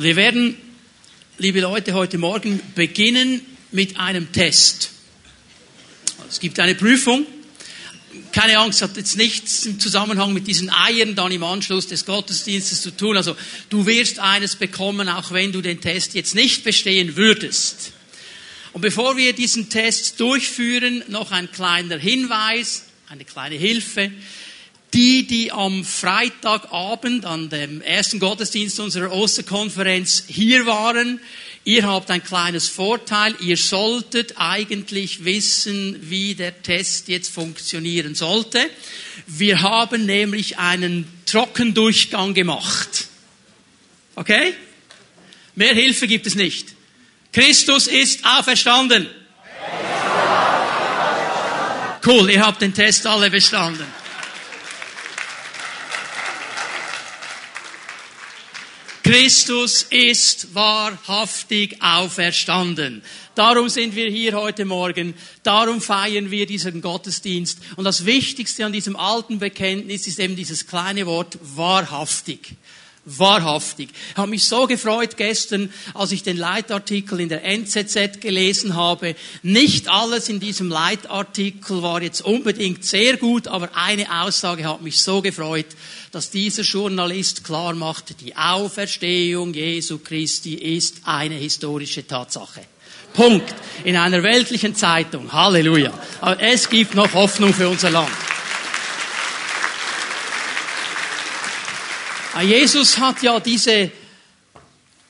Wir werden, liebe Leute, heute Morgen beginnen mit einem Test. Es gibt eine Prüfung. Keine Angst, hat jetzt nichts im Zusammenhang mit diesen Eiern dann im Anschluss des Gottesdienstes zu tun. Also du wirst eines bekommen, auch wenn du den Test jetzt nicht bestehen würdest. Und bevor wir diesen Test durchführen, noch ein kleiner Hinweis, eine kleine Hilfe. Die, die am Freitagabend an dem ersten Gottesdienst unserer Osterkonferenz hier waren, ihr habt ein kleines Vorteil. Ihr solltet eigentlich wissen, wie der Test jetzt funktionieren sollte. Wir haben nämlich einen Trockendurchgang gemacht. Okay? Mehr Hilfe gibt es nicht. Christus ist auferstanden. Cool, ihr habt den Test alle bestanden. Christus ist wahrhaftig auferstanden. Darum sind wir hier heute Morgen. Darum feiern wir diesen Gottesdienst. Und das Wichtigste an diesem alten Bekenntnis ist eben dieses kleine Wort wahrhaftig. Wahrhaftig. Ich habe mich so gefreut gestern, als ich den Leitartikel in der NZZ gelesen habe. Nicht alles in diesem Leitartikel war jetzt unbedingt sehr gut, aber eine Aussage hat mich so gefreut, dass dieser Journalist klar macht, die Auferstehung Jesu Christi ist eine historische Tatsache. Punkt. In einer weltlichen Zeitung. Halleluja. Aber es gibt noch Hoffnung für unser Land. Jesus hat ja diese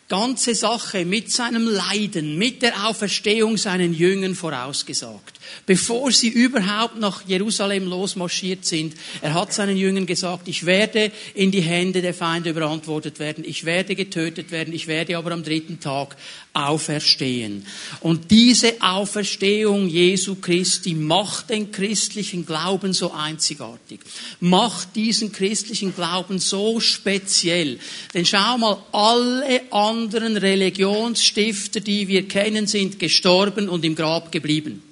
ganze Sache mit seinem Leiden, mit der Auferstehung seinen Jüngern vorausgesagt. Bevor sie überhaupt nach Jerusalem losmarschiert sind, er hat seinen Jüngern gesagt, ich werde in die Hände der Feinde überantwortet werden, ich werde getötet werden, ich werde aber am dritten Tag auferstehen. Und diese Auferstehung Jesu Christi macht den christlichen Glauben so einzigartig, macht diesen christlichen Glauben so speziell. Denn schau mal, alle anderen Religionsstifter, die wir kennen, sind gestorben und im Grab geblieben.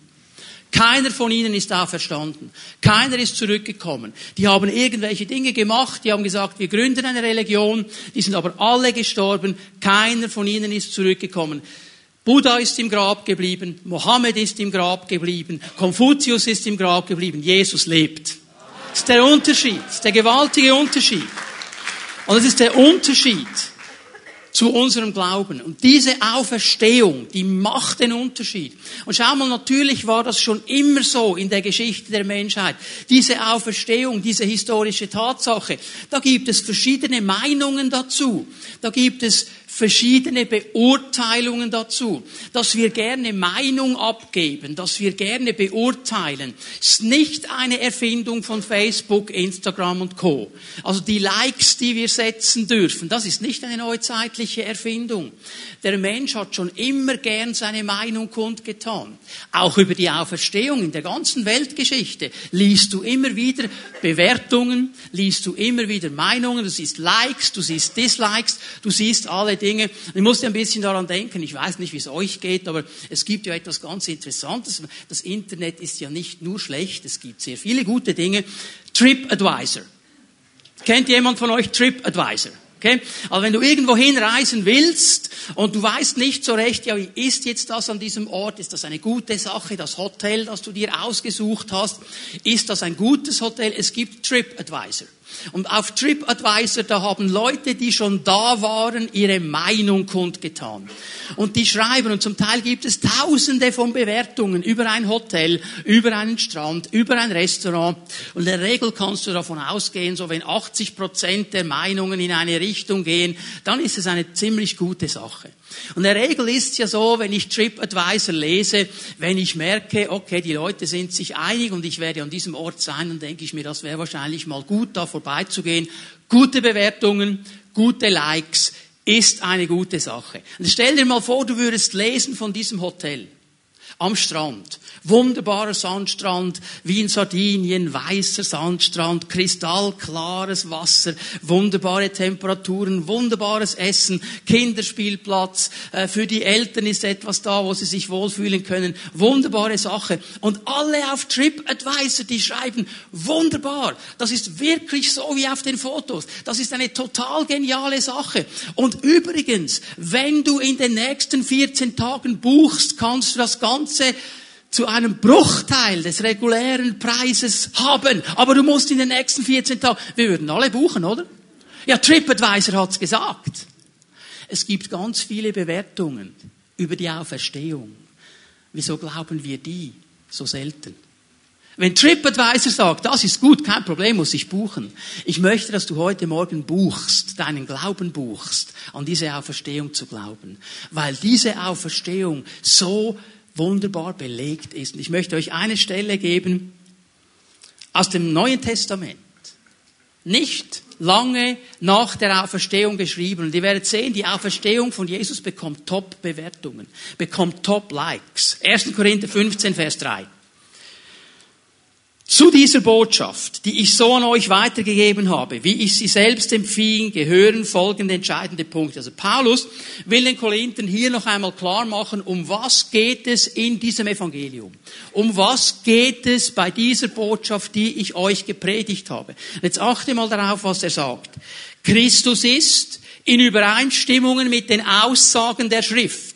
Keiner von ihnen ist auferstanden. Keiner ist zurückgekommen. Die haben irgendwelche Dinge gemacht, die haben gesagt, wir gründen eine Religion, die sind aber alle gestorben. Keiner von ihnen ist zurückgekommen. Buddha ist im Grab geblieben, Mohammed ist im Grab geblieben, Konfuzius ist im Grab geblieben, Jesus lebt. Das ist der Unterschied, das ist der gewaltige Unterschied. Und das ist der Unterschied zu unserem Glauben. Und diese Auferstehung, die macht den Unterschied. Und schau mal, natürlich war das schon immer so in der Geschichte der Menschheit. Diese Auferstehung, diese historische Tatsache, da gibt es verschiedene Meinungen dazu. Da gibt es verschiedene Beurteilungen dazu, dass wir gerne Meinung abgeben, dass wir gerne beurteilen, ist nicht eine Erfindung von Facebook, Instagram und Co. Also die Likes, die wir setzen dürfen, das ist nicht eine neuzeitliche Erfindung. Der Mensch hat schon immer gern seine Meinung kundgetan. Auch über die Auferstehung in der ganzen Weltgeschichte liest du immer wieder Bewertungen, liest du immer wieder Meinungen, du siehst Likes, du siehst Dislikes, du siehst alle Dinge. Ich musste ein bisschen daran denken, ich weiß nicht, wie es euch geht, aber es gibt ja etwas ganz Interessantes. Das Internet ist ja nicht nur schlecht, es gibt sehr viele gute Dinge. TripAdvisor. Kennt jemand von euch TripAdvisor? Okay? Also wenn du irgendwo hinreisen willst und du weißt nicht so recht, ja, wie ist jetzt das an diesem Ort? Ist das eine gute Sache? Das Hotel, das du dir ausgesucht hast, ist das ein gutes Hotel? Es gibt TripAdvisor. Und auf TripAdvisor, da haben Leute, die schon da waren, ihre Meinung kundgetan. Und die schreiben, und zum Teil gibt es tausende von Bewertungen über ein Hotel, über einen Strand, über ein Restaurant. Und in der Regel kannst du davon ausgehen, so wenn 80 Prozent der Meinungen in eine Richtung gehen, dann ist es eine ziemlich gute Sache. Und in der Regel ist ja so, wenn ich TripAdvisor lese, wenn ich merke, okay, die Leute sind sich einig und ich werde an diesem Ort sein, dann denke ich mir, das wäre wahrscheinlich mal gut, da vorbeizugehen. Gute Bewertungen, gute Likes ist eine gute Sache. Und stell dir mal vor, du würdest lesen von diesem Hotel. Am Strand. Wunderbarer Sandstrand, wie in Sardinien, weißer Sandstrand, kristallklares Wasser, wunderbare Temperaturen, wunderbares Essen, Kinderspielplatz, äh, für die Eltern ist etwas da, wo sie sich wohlfühlen können, wunderbare Sache. Und alle auf TripAdvisor, die schreiben, wunderbar, das ist wirklich so wie auf den Fotos, das ist eine total geniale Sache. Und übrigens, wenn du in den nächsten 14 Tagen buchst, kannst du das Ganze zu einem Bruchteil des regulären Preises haben. Aber du musst in den nächsten 14 Tagen, wir würden alle buchen, oder? Ja, TripAdvisor hat's gesagt. Es gibt ganz viele Bewertungen über die Auferstehung. Wieso glauben wir die so selten? Wenn TripAdvisor sagt, das ist gut, kein Problem, muss ich buchen. Ich möchte, dass du heute Morgen buchst, deinen Glauben buchst, an diese Auferstehung zu glauben. Weil diese Auferstehung so wunderbar belegt ist. Und ich möchte euch eine Stelle geben aus dem Neuen Testament. Nicht lange nach der Auferstehung geschrieben. Und ihr werdet sehen, die Auferstehung von Jesus bekommt Top-Bewertungen, bekommt Top-Likes. 1. Korinther 15, Vers 3. Zu dieser Botschaft, die ich so an euch weitergegeben habe, wie ich sie selbst empfing, gehören folgende entscheidende Punkte. Also Paulus will den Korinthern hier noch einmal klar machen, um was geht es in diesem Evangelium? Um was geht es bei dieser Botschaft, die ich euch gepredigt habe? Jetzt achte mal darauf, was er sagt. Christus ist in Übereinstimmungen mit den Aussagen der Schrift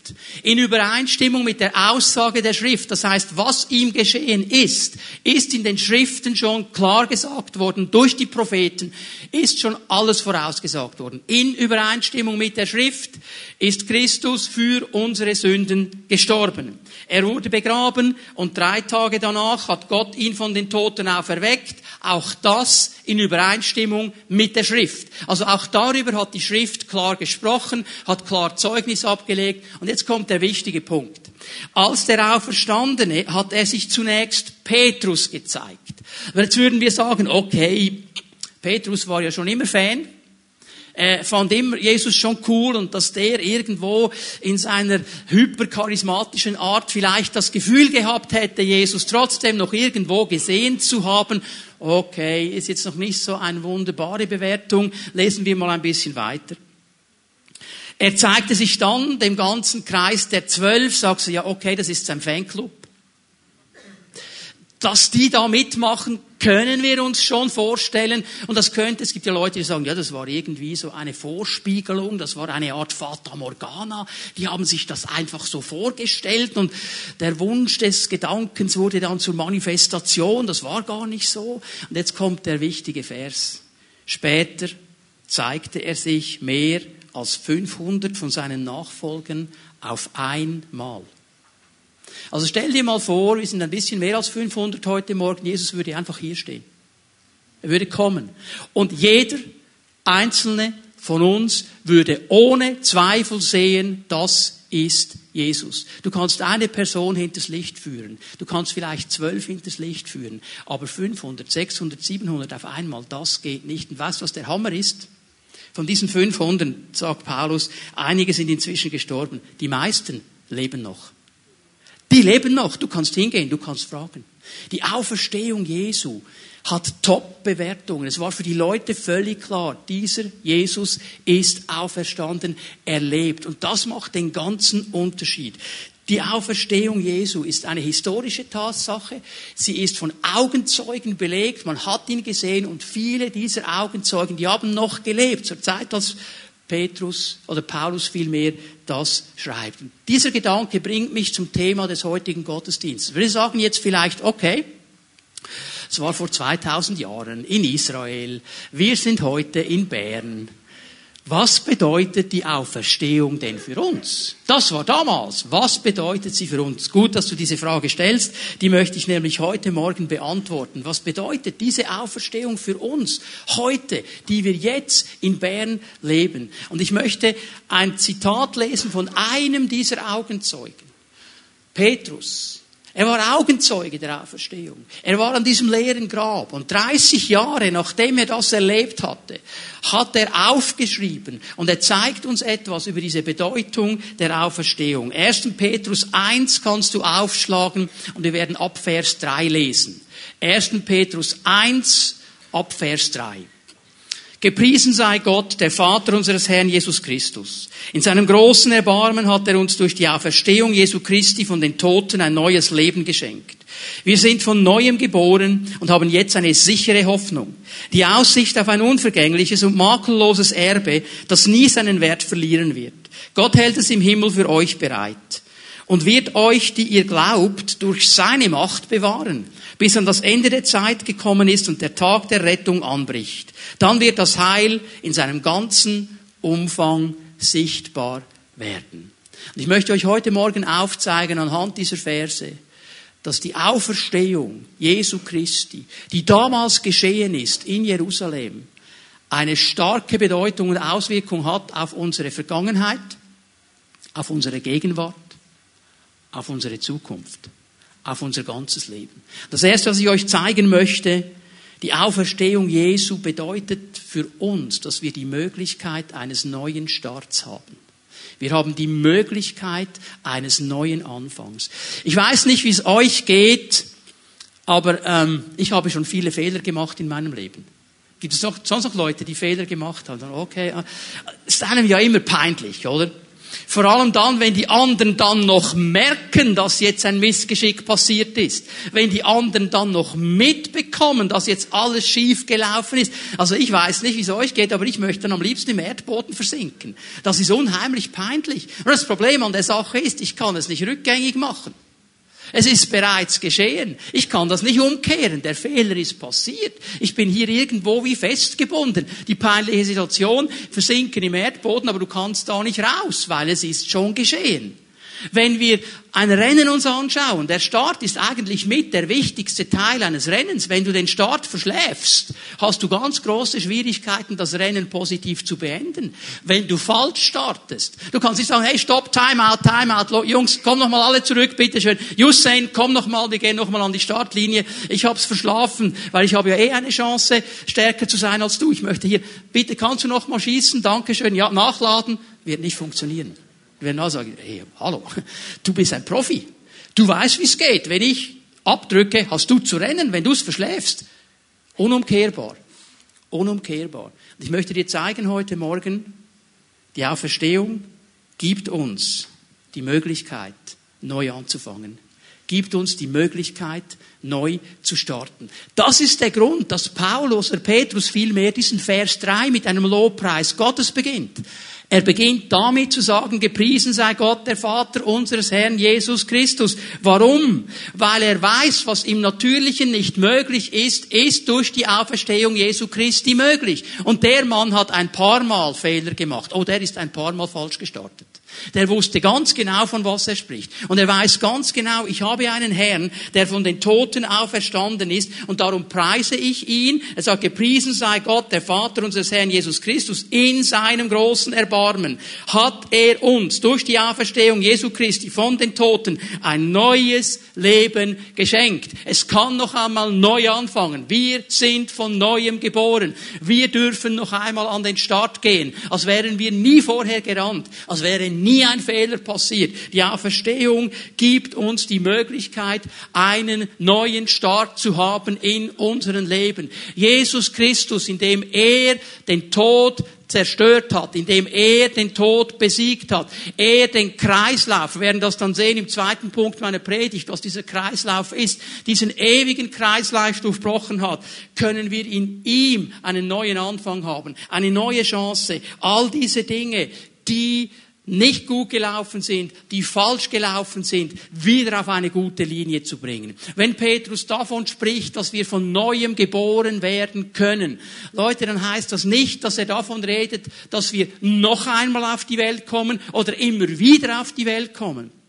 in Übereinstimmung mit der Aussage der Schrift. Das heißt, was ihm geschehen ist, ist in den Schriften schon klar gesagt worden durch die Propheten, ist schon alles vorausgesagt worden. In Übereinstimmung mit der Schrift ist Christus für unsere Sünden gestorben. Er wurde begraben und drei Tage danach hat Gott ihn von den Toten auferweckt. Auch das in Übereinstimmung mit der Schrift. Also auch darüber hat die Schrift klar gesprochen, hat klar Zeugnis abgelegt. Und jetzt kommt der wichtige Punkt. Als der Auferstandene hat er sich zunächst Petrus gezeigt. Jetzt würden wir sagen, okay, Petrus war ja schon immer Fan äh, fand immer Jesus schon cool und dass der irgendwo in seiner hypercharismatischen Art vielleicht das Gefühl gehabt hätte, Jesus trotzdem noch irgendwo gesehen zu haben. Okay, ist jetzt noch nicht so eine wunderbare Bewertung. Lesen wir mal ein bisschen weiter. Er zeigte sich dann dem ganzen Kreis der Zwölf, sagte, ja, okay, das ist sein Fanclub dass die da mitmachen, können wir uns schon vorstellen. Und das könnte, es gibt ja Leute, die sagen, ja, das war irgendwie so eine Vorspiegelung, das war eine Art Fata Morgana. Die haben sich das einfach so vorgestellt und der Wunsch des Gedankens wurde dann zur Manifestation. Das war gar nicht so. Und jetzt kommt der wichtige Vers. Später zeigte er sich mehr als 500 von seinen Nachfolgern auf einmal. Also stell dir mal vor, wir sind ein bisschen mehr als 500 heute Morgen, Jesus würde einfach hier stehen. Er würde kommen. Und jeder einzelne von uns würde ohne Zweifel sehen, das ist Jesus. Du kannst eine Person hinters Licht führen. Du kannst vielleicht zwölf hinters Licht führen. Aber 500, 600, 700 auf einmal, das geht nicht. Und weißt du, was der Hammer ist? Von diesen 500, sagt Paulus, einige sind inzwischen gestorben. Die meisten leben noch. Die leben noch. Du kannst hingehen, du kannst fragen. Die Auferstehung Jesu hat Top-Bewertungen. Es war für die Leute völlig klar, dieser Jesus ist auferstanden, er lebt. Und das macht den ganzen Unterschied. Die Auferstehung Jesu ist eine historische Tatsache. Sie ist von Augenzeugen belegt. Man hat ihn gesehen und viele dieser Augenzeugen, die haben noch gelebt zur Zeit, als Petrus oder Paulus vielmehr das schreibt. Und dieser Gedanke bringt mich zum Thema des heutigen Gottesdienstes. Wir sagen jetzt vielleicht, okay, es war vor 2000 Jahren in Israel, wir sind heute in Bern. Was bedeutet die Auferstehung denn für uns? Das war damals. Was bedeutet sie für uns? Gut, dass du diese Frage stellst. Die möchte ich nämlich heute Morgen beantworten. Was bedeutet diese Auferstehung für uns heute, die wir jetzt in Bern leben? Und ich möchte ein Zitat lesen von einem dieser Augenzeugen. Petrus. Er war Augenzeuge der Auferstehung. Er war an diesem leeren Grab. Und 30 Jahre nachdem er das erlebt hatte, hat er aufgeschrieben. Und er zeigt uns etwas über diese Bedeutung der Auferstehung. 1. Petrus 1 kannst du aufschlagen und wir werden ab Vers 3 lesen. 1. Petrus 1 ab Vers 3. Gepriesen sei Gott, der Vater unseres Herrn Jesus Christus. In seinem großen Erbarmen hat er uns durch die Auferstehung Jesu Christi von den Toten ein neues Leben geschenkt. Wir sind von neuem geboren und haben jetzt eine sichere Hoffnung. Die Aussicht auf ein unvergängliches und makelloses Erbe, das nie seinen Wert verlieren wird. Gott hält es im Himmel für euch bereit und wird euch, die ihr glaubt, durch seine Macht bewahren bis an das Ende der Zeit gekommen ist und der Tag der Rettung anbricht. Dann wird das Heil in seinem ganzen Umfang sichtbar werden. Und ich möchte euch heute Morgen aufzeigen anhand dieser Verse, dass die Auferstehung Jesu Christi, die damals geschehen ist in Jerusalem, eine starke Bedeutung und Auswirkung hat auf unsere Vergangenheit, auf unsere Gegenwart, auf unsere Zukunft auf unser ganzes Leben. Das erste, was ich euch zeigen möchte, die Auferstehung Jesu bedeutet für uns, dass wir die Möglichkeit eines neuen Starts haben. Wir haben die Möglichkeit eines neuen Anfangs. Ich weiß nicht, wie es euch geht, aber ähm, ich habe schon viele Fehler gemacht in meinem Leben. Gibt es noch, sonst noch Leute, die Fehler gemacht haben? Okay, äh, es ist einem ja immer peinlich, oder? Vor allem dann, wenn die anderen dann noch merken, dass jetzt ein Missgeschick passiert ist. Wenn die anderen dann noch mitbekommen, dass jetzt alles schief gelaufen ist. Also ich weiß nicht, wie es euch geht, aber ich möchte dann am liebsten im Erdboden versinken. Das ist unheimlich peinlich. Und das Problem an der Sache ist, ich kann es nicht rückgängig machen. Es ist bereits geschehen. Ich kann das nicht umkehren. Der Fehler ist passiert. Ich bin hier irgendwo wie festgebunden. Die peinliche Situation versinken im Erdboden, aber du kannst da nicht raus, weil es ist schon geschehen. Wenn wir ein Rennen uns anschauen, der Start ist eigentlich mit der wichtigste Teil eines Rennens. Wenn du den Start verschläfst, hast du ganz große Schwierigkeiten, das Rennen positiv zu beenden. Wenn du falsch startest, du kannst nicht sagen, hey, stopp, time out, time out, Jungs, komm noch mal alle zurück, bitteschön. Usain, komm noch mal, wir gehen noch mal an die Startlinie. Ich hab's verschlafen, weil ich habe ja eh eine Chance, stärker zu sein als du. Ich möchte hier, bitte kannst du noch mal schießen, Dankeschön, ja, nachladen, wird nicht funktionieren. Werden auch sagen, hey, hallo, du bist ein Profi. Du weißt, wie es geht. Wenn ich abdrücke, hast du zu rennen, wenn du es verschläfst. Unumkehrbar. Unumkehrbar. Und ich möchte dir zeigen heute Morgen, die Auferstehung gibt uns die Möglichkeit, neu anzufangen. Gibt uns die Möglichkeit, neu zu starten. Das ist der Grund, dass Paulus oder Petrus vielmehr diesen Vers 3 mit einem Lobpreis Gottes beginnt. Er beginnt damit zu sagen, gepriesen sei Gott, der Vater unseres Herrn Jesus Christus. Warum? Weil er weiß, was im Natürlichen nicht möglich ist, ist durch die Auferstehung Jesu Christi möglich. Und der Mann hat ein paar Mal Fehler gemacht. Oh, der ist ein paar Mal falsch gestartet. Der wusste ganz genau, von was er spricht. Und er weiß ganz genau, ich habe einen Herrn, der von den Toten auferstanden ist und darum preise ich ihn. Er sagt, gepriesen sei Gott, der Vater unseres Herrn Jesus Christus. In seinem großen Erbarmen hat er uns durch die Auferstehung Jesu Christi von den Toten ein neues Leben geschenkt. Es kann noch einmal neu anfangen. Wir sind von neuem geboren. Wir dürfen noch einmal an den Start gehen, als wären wir nie vorher gerannt, als wäre nie ein Fehler passiert. Die Auferstehung gibt uns die Möglichkeit, einen neuen Start zu haben in unserem Leben. Jesus Christus, indem er den Tod zerstört hat, indem er den Tod besiegt hat, er den Kreislauf, wir werden das dann sehen im zweiten Punkt meiner Predigt, was dieser Kreislauf ist, diesen ewigen Kreislauf durchbrochen hat, können wir in ihm einen neuen Anfang haben, eine neue Chance. All diese Dinge, die nicht gut gelaufen sind, die falsch gelaufen sind, wieder auf eine gute Linie zu bringen. Wenn Petrus davon spricht, dass wir von neuem geboren werden können, Leute, dann heißt das nicht, dass er davon redet, dass wir noch einmal auf die Welt kommen oder immer wieder auf die Welt kommen.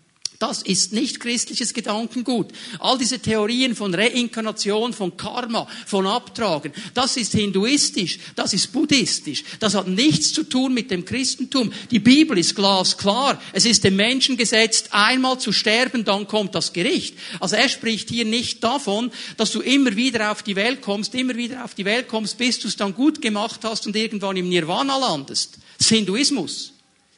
Das ist nicht christliches Gedankengut. All diese Theorien von Reinkarnation, von Karma, von Abtragen, das ist hinduistisch, das ist buddhistisch. Das hat nichts zu tun mit dem Christentum. Die Bibel ist glasklar. Es ist dem Menschen gesetzt, einmal zu sterben, dann kommt das Gericht. Also er spricht hier nicht davon, dass du immer wieder auf die Welt kommst, immer wieder auf die Welt kommst, bis du es dann gut gemacht hast und irgendwann im Nirvana landest. Das ist Hinduismus.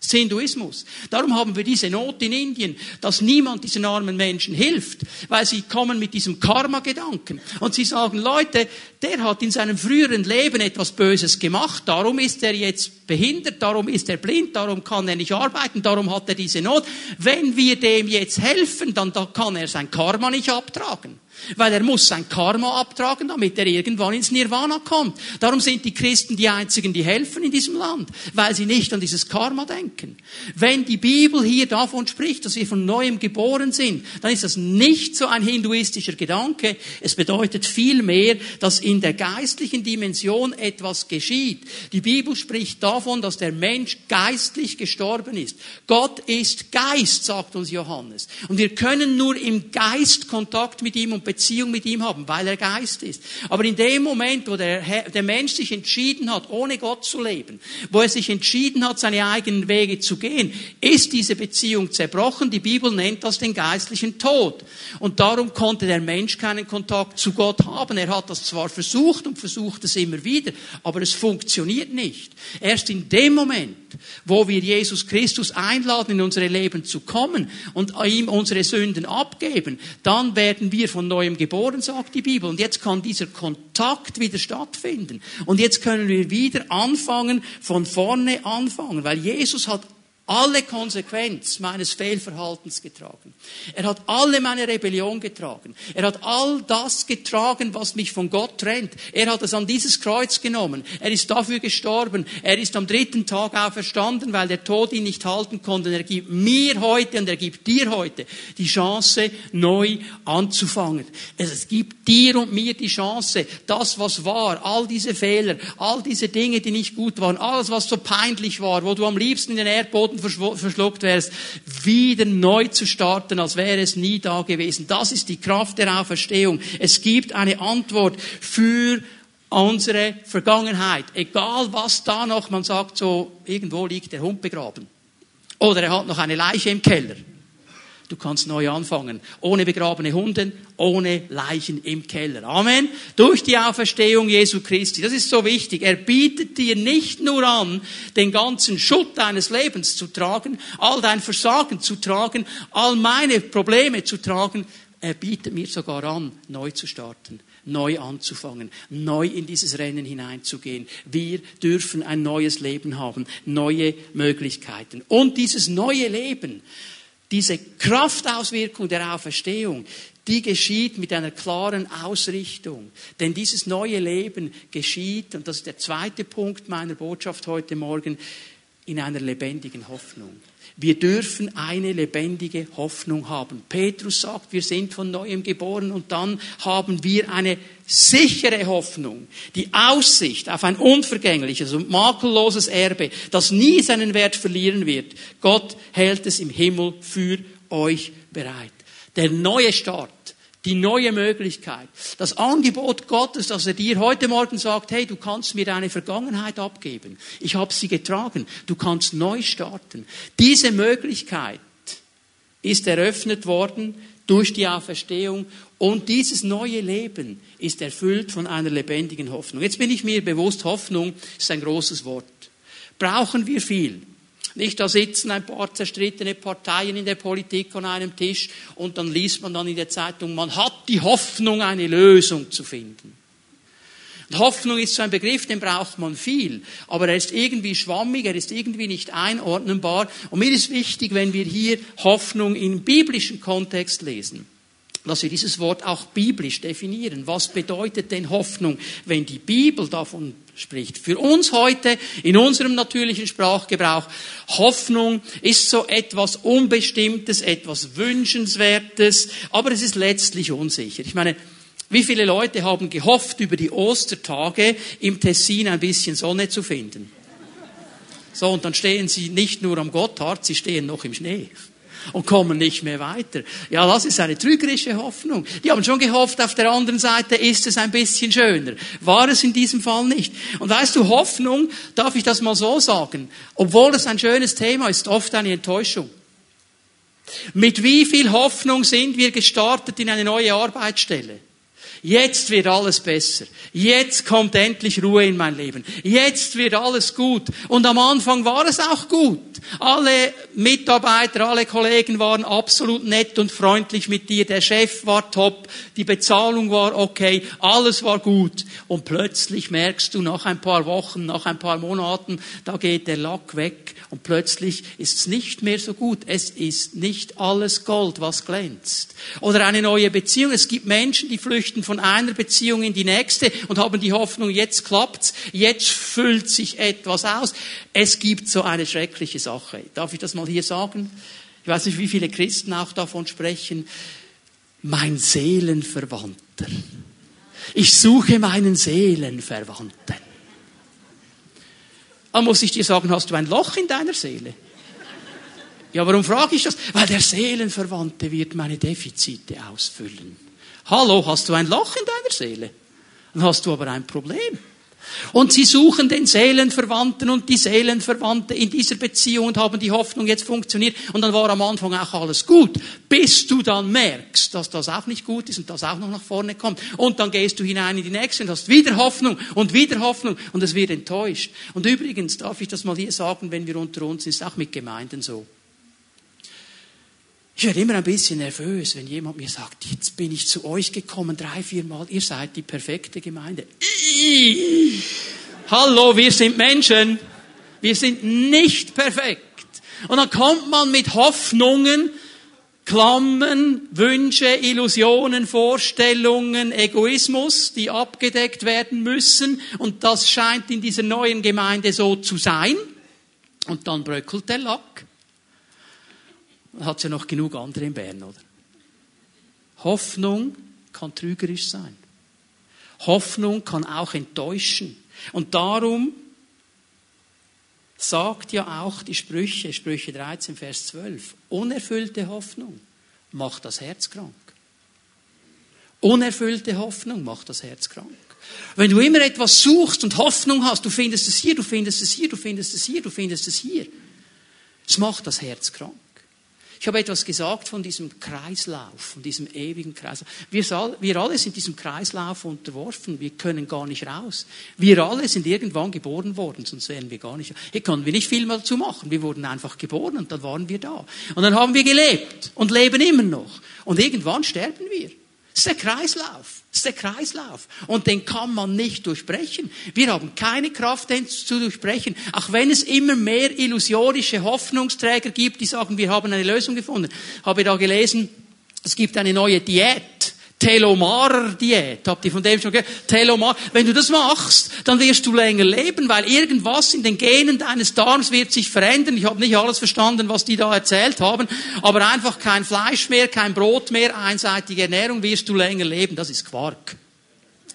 Ist Hinduismus. Darum haben wir diese Not in Indien, dass niemand diesen armen Menschen hilft, weil sie kommen mit diesem Karma-Gedanken. Und sie sagen, Leute, der hat in seinem früheren Leben etwas Böses gemacht, darum ist er jetzt behindert, darum ist er blind, darum kann er nicht arbeiten, darum hat er diese Not. Wenn wir dem jetzt helfen, dann kann er sein Karma nicht abtragen. Weil er muss sein Karma abtragen, damit er irgendwann ins Nirvana kommt. Darum sind die Christen die einzigen, die helfen in diesem Land, weil sie nicht an dieses Karma denken. Wenn die Bibel hier davon spricht, dass wir von neuem geboren sind, dann ist das nicht so ein hinduistischer Gedanke. Es bedeutet vielmehr, dass in der geistlichen Dimension etwas geschieht. Die Bibel spricht davon, dass der Mensch geistlich gestorben ist. Gott ist Geist, sagt uns Johannes. Und wir können nur im Geist Kontakt mit ihm und Beziehung mit ihm haben, weil er Geist ist. Aber in dem Moment, wo der, der Mensch sich entschieden hat, ohne Gott zu leben, wo er sich entschieden hat, seine eigenen Wege zu gehen, ist diese Beziehung zerbrochen. Die Bibel nennt das den geistlichen Tod. Und darum konnte der Mensch keinen Kontakt zu Gott haben. Er hat das zwar versucht und versucht es immer wieder, aber es funktioniert nicht. Erst in dem Moment, wo wir Jesus Christus einladen, in unsere Leben zu kommen und ihm unsere Sünden abgeben, dann werden wir von neuem geboren, sagt die Bibel. Und jetzt kann dieser Kontakt wieder stattfinden. Und jetzt können wir wieder anfangen, von vorne anfangen, weil Jesus hat alle Konsequenz meines Fehlverhaltens getragen. Er hat alle meine Rebellion getragen. Er hat all das getragen, was mich von Gott trennt. Er hat es an dieses Kreuz genommen. Er ist dafür gestorben. Er ist am dritten Tag auferstanden, weil der Tod ihn nicht halten konnte. Er gibt mir heute und er gibt dir heute die Chance, neu anzufangen. Es gibt dir und mir die Chance, das, was war, all diese Fehler, all diese Dinge, die nicht gut waren, alles, was so peinlich war, wo du am liebsten in den Erdboden Boden verschluckt wärst, wieder neu zu starten, als wäre es nie da gewesen. Das ist die Kraft der Auferstehung. Es gibt eine Antwort für unsere Vergangenheit. Egal was da noch, man sagt so, irgendwo liegt der Hund begraben. Oder er hat noch eine Leiche im Keller. Du kannst neu anfangen. Ohne begrabene Hunden, ohne Leichen im Keller. Amen. Durch die Auferstehung Jesu Christi. Das ist so wichtig. Er bietet dir nicht nur an, den ganzen Schutt deines Lebens zu tragen, all dein Versagen zu tragen, all meine Probleme zu tragen. Er bietet mir sogar an, neu zu starten neu anzufangen, neu in dieses Rennen hineinzugehen. Wir dürfen ein neues Leben haben, neue Möglichkeiten. Und dieses neue Leben, diese Kraftauswirkung der Auferstehung, die geschieht mit einer klaren Ausrichtung. Denn dieses neue Leben geschieht, und das ist der zweite Punkt meiner Botschaft heute Morgen, in einer lebendigen Hoffnung. Wir dürfen eine lebendige Hoffnung haben. Petrus sagt, wir sind von neuem geboren und dann haben wir eine sichere Hoffnung, die Aussicht auf ein unvergängliches und makelloses Erbe, das nie seinen Wert verlieren wird. Gott hält es im Himmel für euch bereit. Der neue Start die neue Möglichkeit, das Angebot Gottes, dass er dir heute Morgen sagt, hey, du kannst mir deine Vergangenheit abgeben. Ich habe sie getragen. Du kannst neu starten. Diese Möglichkeit ist eröffnet worden durch die Auferstehung und dieses neue Leben ist erfüllt von einer lebendigen Hoffnung. Jetzt bin ich mir bewusst, Hoffnung ist ein großes Wort. Brauchen wir viel. Nicht, da sitzen ein paar zerstrittene Parteien in der Politik an einem Tisch und dann liest man dann in der Zeitung, man hat die Hoffnung, eine Lösung zu finden. Und Hoffnung ist so ein Begriff, den braucht man viel, aber er ist irgendwie schwammig, er ist irgendwie nicht einordnenbar. Und mir ist wichtig, wenn wir hier Hoffnung im biblischen Kontext lesen dass wir dieses Wort auch biblisch definieren. Was bedeutet denn Hoffnung, wenn die Bibel davon spricht? Für uns heute, in unserem natürlichen Sprachgebrauch, Hoffnung ist so etwas Unbestimmtes, etwas Wünschenswertes, aber es ist letztlich unsicher. Ich meine, wie viele Leute haben gehofft, über die Ostertage im Tessin ein bisschen Sonne zu finden? So, und dann stehen sie nicht nur am Gotthard, sie stehen noch im Schnee. Und kommen nicht mehr weiter. Ja, das ist eine trügerische Hoffnung. Die haben schon gehofft, auf der anderen Seite ist es ein bisschen schöner. War es in diesem Fall nicht. Und weißt du, Hoffnung, darf ich das mal so sagen, obwohl es ein schönes Thema ist, oft eine Enttäuschung. Mit wie viel Hoffnung sind wir gestartet in eine neue Arbeitsstelle? Jetzt wird alles besser. Jetzt kommt endlich Ruhe in mein Leben. Jetzt wird alles gut. Und am Anfang war es auch gut. Alle Mitarbeiter, alle Kollegen waren absolut nett und freundlich mit dir. Der Chef war top. Die Bezahlung war okay. Alles war gut. Und plötzlich merkst du nach ein paar Wochen, nach ein paar Monaten, da geht der Lack weg. Und plötzlich ist es nicht mehr so gut. Es ist nicht alles Gold, was glänzt. Oder eine neue Beziehung. Es gibt Menschen, die flüchten von von einer Beziehung in die nächste und haben die Hoffnung, jetzt klappt's, jetzt füllt sich etwas aus. Es gibt so eine schreckliche Sache. Darf ich das mal hier sagen? Ich weiß nicht, wie viele Christen auch davon sprechen. Mein Seelenverwandter. Ich suche meinen Seelenverwandten. Dann muss ich dir sagen, hast du ein Loch in deiner Seele? Ja, warum frage ich das? Weil der Seelenverwandte wird meine Defizite ausfüllen. Hallo, hast du ein Loch in deiner Seele? Dann hast du aber ein Problem. Und sie suchen den Seelenverwandten und die Seelenverwandte in dieser Beziehung und haben die Hoffnung, jetzt funktioniert. Und dann war am Anfang auch alles gut, bis du dann merkst, dass das auch nicht gut ist und das auch noch nach vorne kommt. Und dann gehst du hinein in die nächste und hast wieder Hoffnung und wieder Hoffnung und es wird enttäuscht. Und übrigens darf ich das mal hier sagen, wenn wir unter uns sind, ist auch mit Gemeinden so. Ich werde immer ein bisschen nervös, wenn jemand mir sagt, jetzt bin ich zu euch gekommen, drei, vier Mal, ihr seid die perfekte Gemeinde. Hallo, wir sind Menschen. Wir sind nicht perfekt. Und dann kommt man mit Hoffnungen, Klammen, Wünsche, Illusionen, Vorstellungen, Egoismus, die abgedeckt werden müssen. Und das scheint in dieser neuen Gemeinde so zu sein. Und dann bröckelt der Lack hat ja noch genug andere in Bern, oder? Hoffnung kann trügerisch sein. Hoffnung kann auch enttäuschen. Und darum sagt ja auch die Sprüche, Sprüche 13, Vers 12, unerfüllte Hoffnung macht das Herz krank. Unerfüllte Hoffnung macht das Herz krank. Wenn du immer etwas suchst und Hoffnung hast, du findest es hier, du findest es hier, du findest es hier, du findest es hier, es macht das Herz krank. Ich habe etwas gesagt von diesem Kreislauf, von diesem ewigen Kreislauf. Wir, wir alle sind diesem Kreislauf unterworfen. Wir können gar nicht raus. Wir alle sind irgendwann geboren worden, sonst wären wir gar nicht. Hier können wir nicht viel mehr dazu machen. Wir wurden einfach geboren und dann waren wir da. Und dann haben wir gelebt und leben immer noch. Und irgendwann sterben wir. Das ist der Kreislauf. Das ist der Kreislauf. Und den kann man nicht durchbrechen. Wir haben keine Kraft, den zu durchbrechen. Auch wenn es immer mehr illusorische Hoffnungsträger gibt, die sagen, wir haben eine Lösung gefunden. Habe da gelesen, es gibt eine neue Diät. Telomar-Diät. Habt ihr von dem schon gehört? Telomar. Wenn du das machst, dann wirst du länger leben, weil irgendwas in den Genen deines Darms wird sich verändern. Ich habe nicht alles verstanden, was die da erzählt haben, aber einfach kein Fleisch mehr, kein Brot mehr, einseitige Ernährung, wirst du länger leben. Das ist Quark.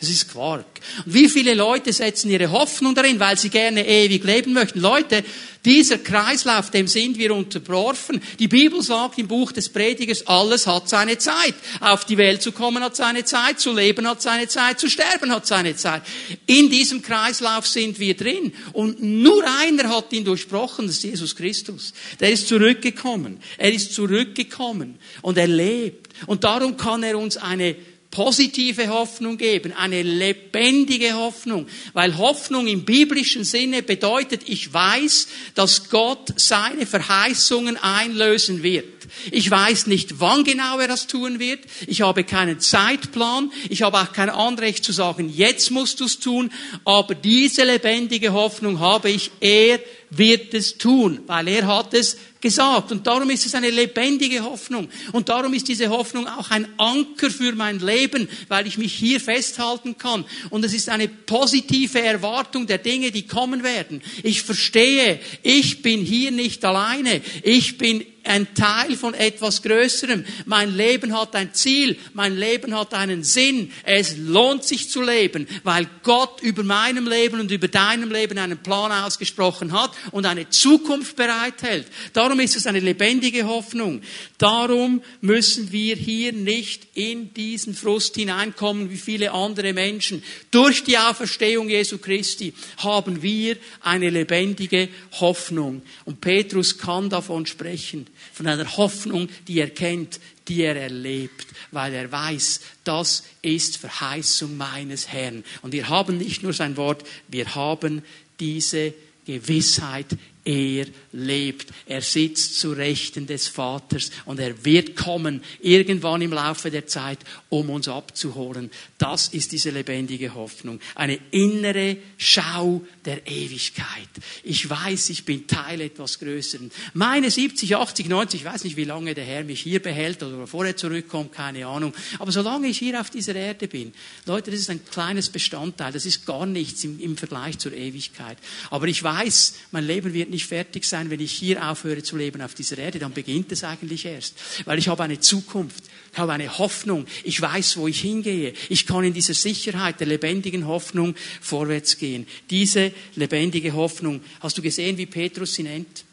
Das ist Quark. Und wie viele Leute setzen ihre Hoffnung darin, weil sie gerne ewig leben möchten? Leute, dieser Kreislauf, dem sind wir unterworfen. Die Bibel sagt im Buch des Predigers, alles hat seine Zeit. Auf die Welt zu kommen hat seine Zeit, zu leben hat seine Zeit, zu sterben hat seine Zeit. In diesem Kreislauf sind wir drin. Und nur einer hat ihn durchbrochen, das ist Jesus Christus. Der ist zurückgekommen. Er ist zurückgekommen und er lebt. Und darum kann er uns eine positive Hoffnung geben, eine lebendige Hoffnung, weil Hoffnung im biblischen Sinne bedeutet, ich weiß, dass Gott seine Verheißungen einlösen wird. Ich weiß nicht, wann genau er das tun wird. Ich habe keinen Zeitplan. Ich habe auch kein Anrecht zu sagen, jetzt musst du es tun. Aber diese lebendige Hoffnung habe ich. Er wird es tun, weil er hat es gesagt. Und darum ist es eine lebendige Hoffnung. Und darum ist diese Hoffnung auch ein Anker für mein Leben, weil ich mich hier festhalten kann. Und es ist eine positive Erwartung der Dinge, die kommen werden. Ich verstehe, ich bin hier nicht alleine. Ich bin ein Teil von etwas Größerem. Mein Leben hat ein Ziel, mein Leben hat einen Sinn. Es lohnt sich zu leben, weil Gott über meinem Leben und über deinem Leben einen Plan ausgesprochen hat und eine Zukunft bereithält. Darum ist es eine lebendige Hoffnung. Darum müssen wir hier nicht in diesen Frust hineinkommen wie viele andere Menschen. Durch die Auferstehung Jesu Christi haben wir eine lebendige Hoffnung. Und Petrus kann davon sprechen, von einer Hoffnung, die er kennt, die er erlebt, weil er weiß, das ist Verheißung meines Herrn. Und wir haben nicht nur sein Wort, wir haben diese Gewissheit, er lebt. Er sitzt zu Rechten des Vaters und er wird kommen irgendwann im Laufe der Zeit, um uns abzuholen. Das ist diese lebendige Hoffnung. Eine innere Schau der Ewigkeit. Ich weiß, ich bin Teil etwas Größeren. Meine 70, 80, 90, ich weiß nicht, wie lange der Herr mich hier behält oder vorher zurückkommt, keine Ahnung. Aber solange ich hier auf dieser Erde bin, Leute, das ist ein kleines Bestandteil. Das ist gar nichts im, im Vergleich zur Ewigkeit. Aber ich weiß, mein Leben wird nicht fertig sein, wenn ich hier aufhöre zu leben auf dieser Erde. Dann beginnt es eigentlich erst. Weil ich habe eine Zukunft. Ich habe eine Hoffnung. Ich weiß, wo ich hingehe. Ich kann in dieser Sicherheit der lebendigen Hoffnung vorwärts gehen. Diese lebendige Hoffnung. Hast du gesehen, wie Petrus sie nennt?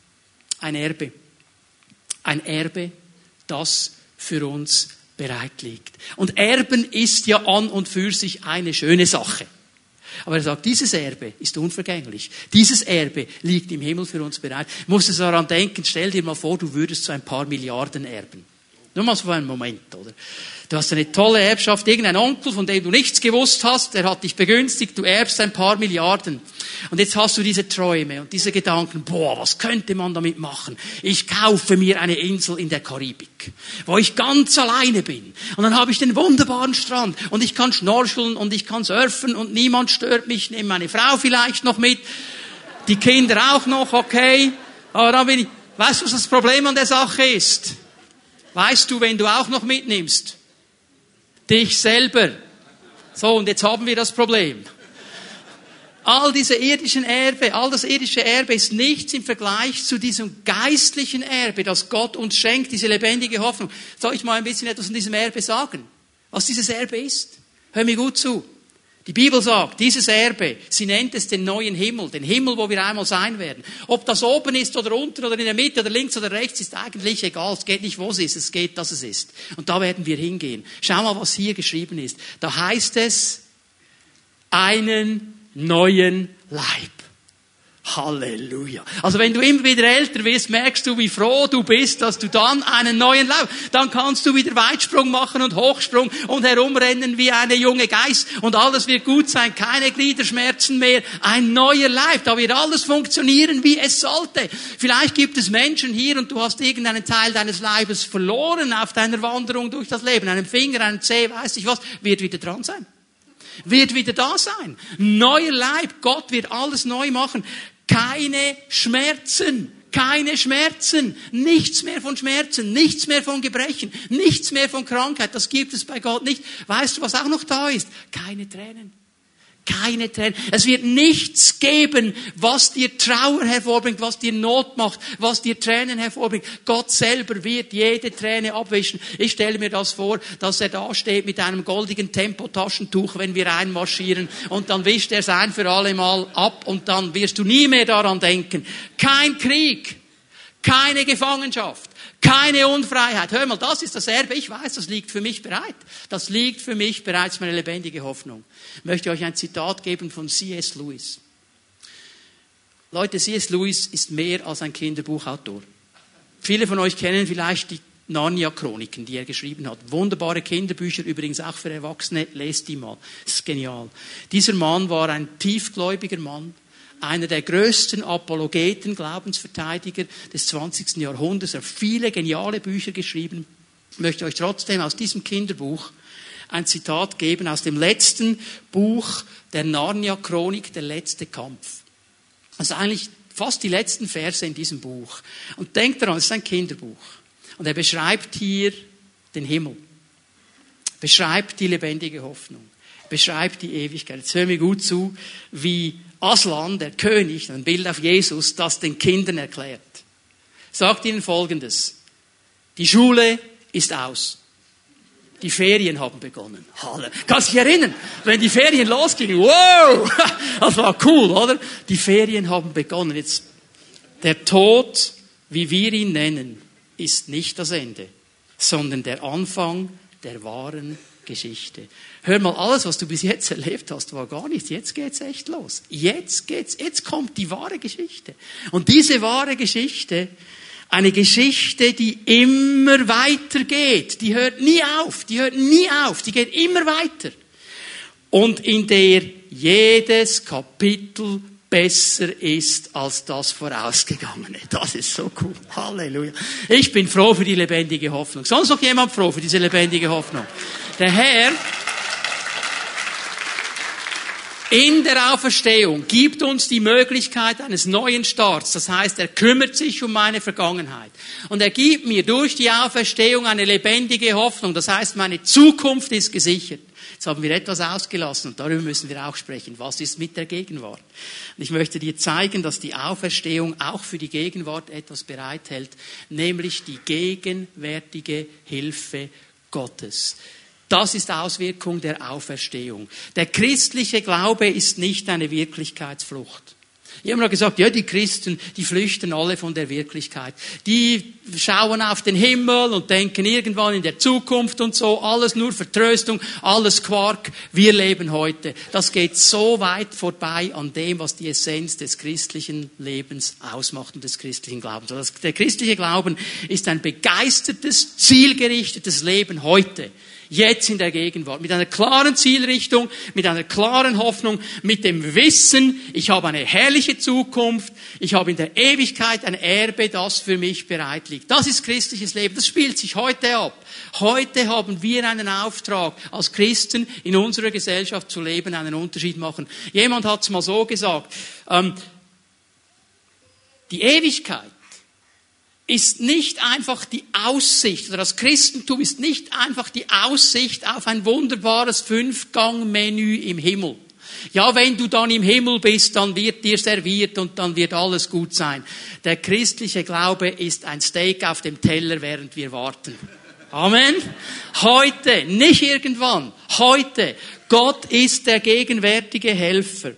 Ein Erbe. Ein Erbe, das für uns bereit liegt. Und Erben ist ja an und für sich eine schöne Sache. Aber er sagt, dieses Erbe ist unvergänglich. Dieses Erbe liegt im Himmel für uns bereit. Du musst es daran denken, stell dir mal vor, du würdest so ein paar Milliarden erben. Nur mal so einen Moment, oder? Du hast eine tolle Erbschaft, irgendein Onkel, von dem du nichts gewusst hast, der hat dich begünstigt, du erbst ein paar Milliarden. Und jetzt hast du diese Träume und diese Gedanken, boah, was könnte man damit machen? Ich kaufe mir eine Insel in der Karibik, wo ich ganz alleine bin. Und dann habe ich den wunderbaren Strand und ich kann schnorcheln und ich kann surfen und niemand stört mich, nehme meine Frau vielleicht noch mit, die Kinder auch noch, okay. Aber dann bin ich, weißt du, was das Problem an der Sache ist? Weißt du, wenn du auch noch mitnimmst? dich selber. So, und jetzt haben wir das Problem. All diese irdischen Erbe, all das irdische Erbe ist nichts im Vergleich zu diesem geistlichen Erbe, das Gott uns schenkt, diese lebendige Hoffnung. Soll ich mal ein bisschen etwas von diesem Erbe sagen? Was dieses Erbe ist? Hör mir gut zu. Die Bibel sagt, dieses Erbe, sie nennt es den neuen Himmel, den Himmel, wo wir einmal sein werden. Ob das oben ist oder unten oder in der Mitte oder links oder rechts, ist eigentlich egal. Es geht nicht, wo es ist, es geht, dass es ist. Und da werden wir hingehen. Schau mal, was hier geschrieben ist. Da heißt es, einen neuen Leib. Halleluja. Also wenn du immer wieder älter wirst, merkst du, wie froh du bist, dass du dann einen neuen Lauf, dann kannst du wieder Weitsprung machen und Hochsprung und herumrennen wie eine junge Geist und alles wird gut sein, keine Gliederschmerzen mehr, ein neuer Leib, da wird alles funktionieren, wie es sollte. Vielleicht gibt es Menschen hier und du hast irgendeinen Teil deines Leibes verloren auf deiner Wanderung durch das Leben, einen Finger, einen Zeh, weiß ich was, wird wieder dran sein wird wieder da sein. Neuer Leib. Gott wird alles neu machen. Keine Schmerzen. Keine Schmerzen. Nichts mehr von Schmerzen. Nichts mehr von Gebrechen. Nichts mehr von Krankheit. Das gibt es bei Gott nicht. Weißt du, was auch noch da ist? Keine Tränen. Keine Tränen. Es wird nichts geben, was dir Trauer hervorbringt, was dir Not macht, was dir Tränen hervorbringt. Gott selber wird jede Träne abwischen. Ich stelle mir das vor, dass er da steht mit einem goldigen Tempotaschentuch, wenn wir einmarschieren, und dann wischt er es ein für alle Mal ab, und dann wirst du nie mehr daran denken. Kein Krieg, keine Gefangenschaft, keine Unfreiheit. Hör mal, das ist das Erbe. Ich weiß, das liegt für mich bereit. Das liegt für mich bereits meine lebendige Hoffnung. Ich möchte euch ein Zitat geben von C.S. Lewis. Leute, C.S. Lewis ist mehr als ein Kinderbuchautor. Viele von euch kennen vielleicht die Narnia-Chroniken, die er geschrieben hat. Wunderbare Kinderbücher, übrigens auch für Erwachsene. Lest die mal. Das ist genial. Dieser Mann war ein tiefgläubiger Mann einer der größten Apologeten, Glaubensverteidiger des 20. Jahrhunderts. Er hat viele geniale Bücher geschrieben. Ich möchte euch trotzdem aus diesem Kinderbuch ein Zitat geben aus dem letzten Buch der Narnia-Chronik, der letzte Kampf. Also eigentlich fast die letzten Verse in diesem Buch. Und denkt daran, es ist ein Kinderbuch. Und er beschreibt hier den Himmel. Beschreibt die lebendige Hoffnung. Beschreibt die Ewigkeit. Jetzt hören wir gut zu, wie Aslan, der König, ein Bild auf Jesus, das den Kindern erklärt. Sagt ihnen Folgendes. Die Schule ist aus. Die Ferien haben begonnen. Halle. Kannst dich erinnern, wenn die Ferien losgingen? Wow! Das war cool, oder? Die Ferien haben begonnen. Jetzt, der Tod, wie wir ihn nennen, ist nicht das Ende, sondern der Anfang der wahren Geschichte. Hör mal, alles, was du bis jetzt erlebt hast, war gar nichts. Jetzt geht's echt los. Jetzt geht's, jetzt kommt die wahre Geschichte. Und diese wahre Geschichte, eine Geschichte, die immer weitergeht, die hört nie auf, die hört nie auf, die geht immer weiter. Und in der jedes Kapitel besser ist als das vorausgegangene. Das ist so cool. Halleluja. Ich bin froh für die lebendige Hoffnung. Sonst noch jemand froh für diese lebendige Hoffnung? Der Herr in der Auferstehung gibt uns die Möglichkeit eines neuen Starts. Das heißt, er kümmert sich um meine Vergangenheit. Und er gibt mir durch die Auferstehung eine lebendige Hoffnung. Das heißt, meine Zukunft ist gesichert. Jetzt haben wir etwas ausgelassen und darüber müssen wir auch sprechen. Was ist mit der Gegenwart? Und ich möchte dir zeigen, dass die Auferstehung auch für die Gegenwart etwas bereithält, nämlich die gegenwärtige Hilfe Gottes. Das ist Auswirkung der Auferstehung. Der christliche Glaube ist nicht eine Wirklichkeitsflucht. Ich habe mal gesagt, ja, die Christen, die flüchten alle von der Wirklichkeit. Die schauen auf den Himmel und denken irgendwann in der Zukunft und so, alles nur Vertröstung, alles Quark. Wir leben heute. Das geht so weit vorbei an dem, was die Essenz des christlichen Lebens ausmacht und des christlichen Glaubens. Also der christliche Glauben ist ein begeistertes, zielgerichtetes Leben heute jetzt in der Gegenwart, mit einer klaren Zielrichtung, mit einer klaren Hoffnung, mit dem Wissen, ich habe eine herrliche Zukunft, ich habe in der Ewigkeit ein Erbe, das für mich bereit liegt. Das ist christliches Leben, das spielt sich heute ab. Heute haben wir einen Auftrag, als Christen in unserer Gesellschaft zu leben, einen Unterschied machen. Jemand hat es mal so gesagt, ähm, die Ewigkeit ist nicht einfach die Aussicht, oder das Christentum ist nicht einfach die Aussicht auf ein wunderbares Fünfgang-Menü im Himmel. Ja, wenn du dann im Himmel bist, dann wird dir serviert und dann wird alles gut sein. Der christliche Glaube ist ein Steak auf dem Teller, während wir warten. Amen. Heute, nicht irgendwann, heute. Gott ist der gegenwärtige Helfer.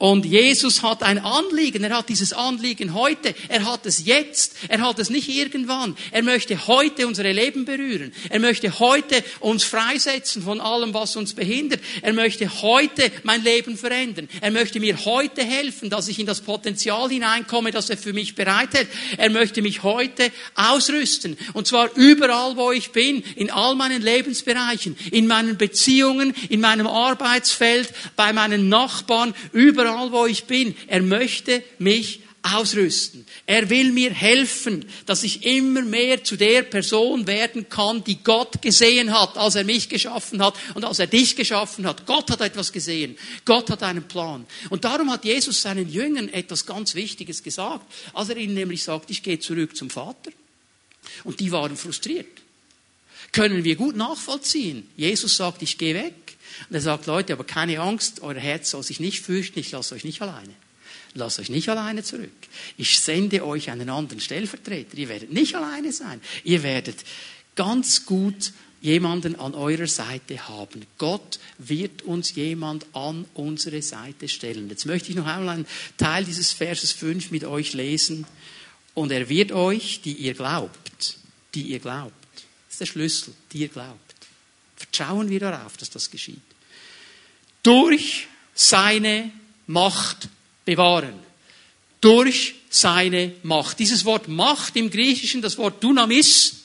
Und Jesus hat ein Anliegen. Er hat dieses Anliegen heute. Er hat es jetzt. Er hat es nicht irgendwann. Er möchte heute unsere Leben berühren. Er möchte heute uns freisetzen von allem, was uns behindert. Er möchte heute mein Leben verändern. Er möchte mir heute helfen, dass ich in das Potenzial hineinkomme, das er für mich bereithält. Er möchte mich heute ausrüsten. Und zwar überall, wo ich bin. In all meinen Lebensbereichen. In meinen Beziehungen, in meinem Arbeitsfeld, bei meinen Nachbarn, überall überall wo ich bin. Er möchte mich ausrüsten. Er will mir helfen, dass ich immer mehr zu der Person werden kann, die Gott gesehen hat, als er mich geschaffen hat und als er dich geschaffen hat. Gott hat etwas gesehen. Gott hat einen Plan. Und darum hat Jesus seinen Jüngern etwas ganz Wichtiges gesagt, als er ihnen nämlich sagt, ich gehe zurück zum Vater. Und die waren frustriert. Können wir gut nachvollziehen. Jesus sagt, ich gehe weg. Und er sagt, Leute, aber keine Angst, euer Herz soll sich nicht fürchten, ich lasse euch nicht alleine. Lasst euch nicht alleine zurück. Ich sende euch einen anderen Stellvertreter. Ihr werdet nicht alleine sein. Ihr werdet ganz gut jemanden an eurer Seite haben. Gott wird uns jemand an unsere Seite stellen. Jetzt möchte ich noch einmal einen Teil dieses Verses 5 mit euch lesen. Und er wird euch, die ihr glaubt, die ihr glaubt. Das ist der Schlüssel, die ihr glaubt. Vertrauen wir darauf, dass das geschieht durch seine Macht bewahren. Durch seine Macht. Dieses Wort Macht im Griechischen, das Wort Dynamis,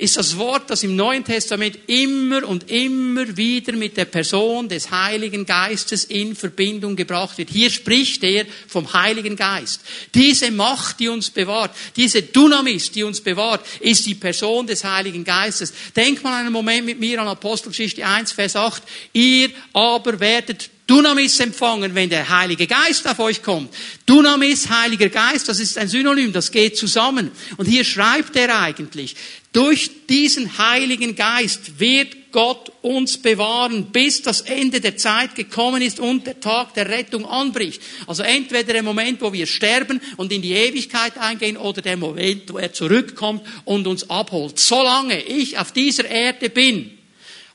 ist das Wort, das im Neuen Testament immer und immer wieder mit der Person des Heiligen Geistes in Verbindung gebracht wird. Hier spricht er vom Heiligen Geist. Diese Macht, die uns bewahrt, diese Dynamis, die uns bewahrt, ist die Person des Heiligen Geistes. Denk mal einen Moment mit mir an Apostelgeschichte 1, Vers 8. Ihr aber werdet Dunamis empfangen, wenn der Heilige Geist auf euch kommt. Dunamis, Heiliger Geist, das ist ein Synonym, das geht zusammen. Und hier schreibt er eigentlich, durch diesen Heiligen Geist wird Gott uns bewahren, bis das Ende der Zeit gekommen ist und der Tag der Rettung anbricht. Also entweder der Moment, wo wir sterben und in die Ewigkeit eingehen, oder der Moment, wo er zurückkommt und uns abholt. Solange ich auf dieser Erde bin,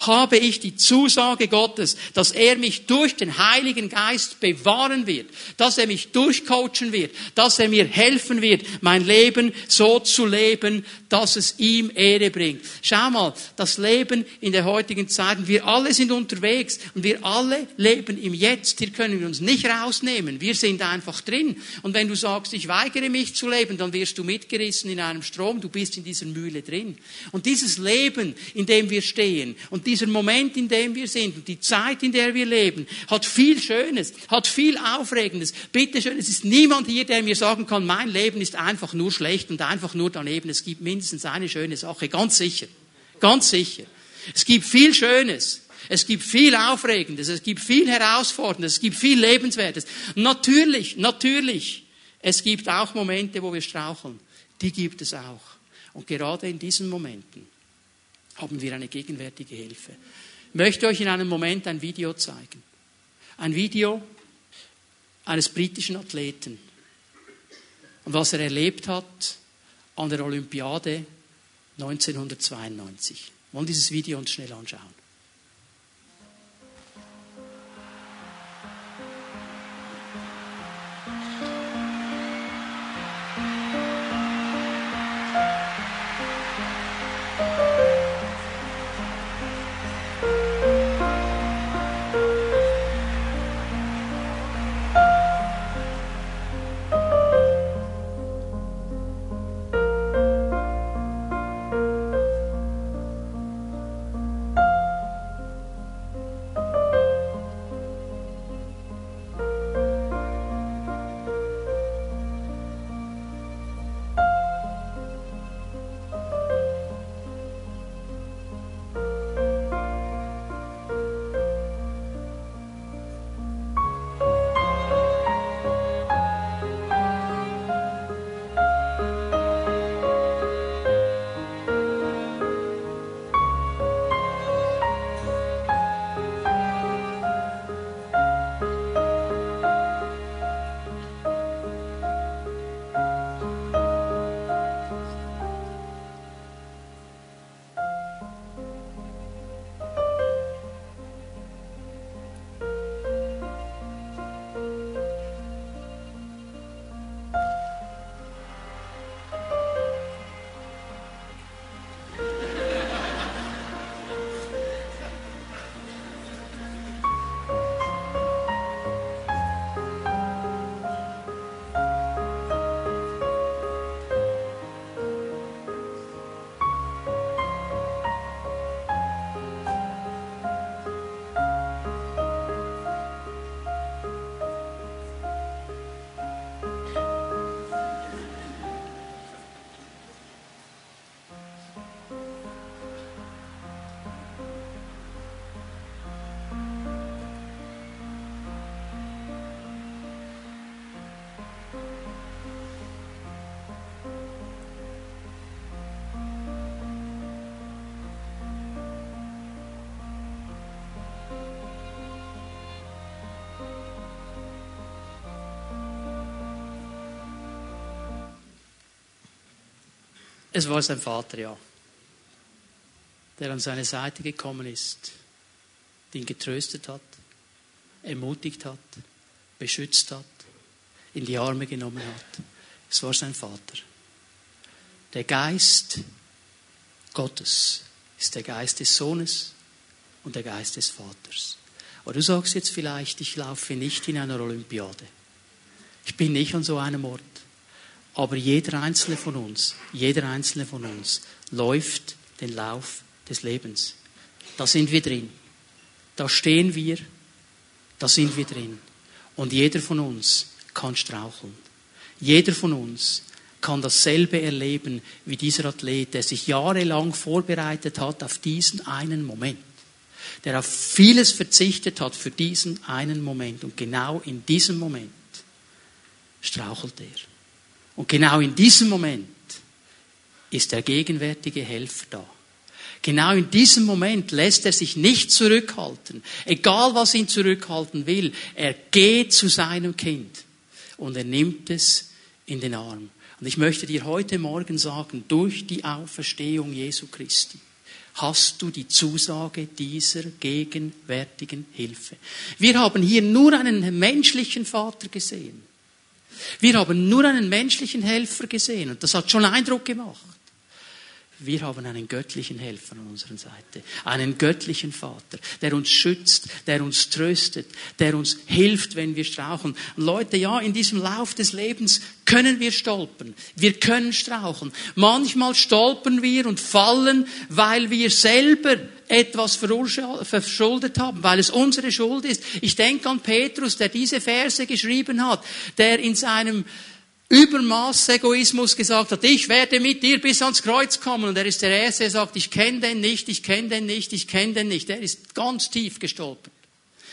habe ich die Zusage Gottes, dass er mich durch den Heiligen Geist bewahren wird, dass er mich durchcoachen wird, dass er mir helfen wird, mein Leben so zu leben, dass es ihm Ehre bringt. Schau mal, das Leben in der heutigen Zeit, wir alle sind unterwegs und wir alle leben im Jetzt. Hier können wir uns nicht rausnehmen. Wir sind einfach drin. Und wenn du sagst, ich weigere mich zu leben, dann wirst du mitgerissen in einem Strom. Du bist in dieser Mühle drin. Und dieses Leben, in dem wir stehen und dieser Moment, in dem wir sind und die Zeit, in der wir leben, hat viel Schönes, hat viel Aufregendes. Bitte schön, es ist niemand hier, der mir sagen kann, mein Leben ist einfach nur schlecht und einfach nur daneben. Es gibt mindestens eine schöne Sache, ganz sicher. Ganz sicher. Es gibt viel Schönes. Es gibt viel Aufregendes, es gibt viel Herausforderndes, es gibt viel Lebenswertes. Natürlich, natürlich. Es gibt auch Momente, wo wir straucheln. Die gibt es auch. Und gerade in diesen Momenten haben wir eine gegenwärtige Hilfe. Ich möchte euch in einem Moment ein Video zeigen. Ein Video eines britischen Athleten. Und was er erlebt hat an der Olympiade 1992. Wir wollen dieses Video uns schnell anschauen. Es war sein Vater, ja, der an seine Seite gekommen ist, ihn getröstet hat, ermutigt hat, beschützt hat, in die Arme genommen hat. Es war sein Vater. Der Geist Gottes ist der Geist des Sohnes und der Geist des Vaters. Aber du sagst jetzt vielleicht, ich laufe nicht in einer Olympiade. Ich bin nicht an so einem Ort. Aber jeder einzelne von uns, jeder einzelne von uns läuft den Lauf des Lebens. Da sind wir drin. Da stehen wir. Da sind wir drin. Und jeder von uns kann straucheln. Jeder von uns kann dasselbe erleben wie dieser Athlet, der sich jahrelang vorbereitet hat auf diesen einen Moment. Der auf vieles verzichtet hat für diesen einen Moment. Und genau in diesem Moment strauchelt er. Und genau in diesem Moment ist der gegenwärtige Helfer da. Genau in diesem Moment lässt er sich nicht zurückhalten. Egal was ihn zurückhalten will, er geht zu seinem Kind und er nimmt es in den Arm. Und ich möchte dir heute Morgen sagen, durch die Auferstehung Jesu Christi hast du die Zusage dieser gegenwärtigen Hilfe. Wir haben hier nur einen menschlichen Vater gesehen. Wir haben nur einen menschlichen Helfer gesehen und das hat schon Eindruck gemacht. Wir haben einen göttlichen Helfer an unserer Seite, einen göttlichen Vater, der uns schützt, der uns tröstet, der uns hilft, wenn wir strauchen. Und Leute, ja, in diesem Lauf des Lebens können wir stolpern, wir können strauchen. Manchmal stolpern wir und fallen, weil wir selber etwas verschuldet haben, weil es unsere Schuld ist. Ich denke an Petrus, der diese Verse geschrieben hat, der in seinem Übermaß Egoismus gesagt hat, ich werde mit dir bis ans Kreuz kommen. Und er ist der Erste, der sagt, ich kenne den nicht, ich kenne den nicht, ich kenne den nicht. Er ist ganz tief gestolpert.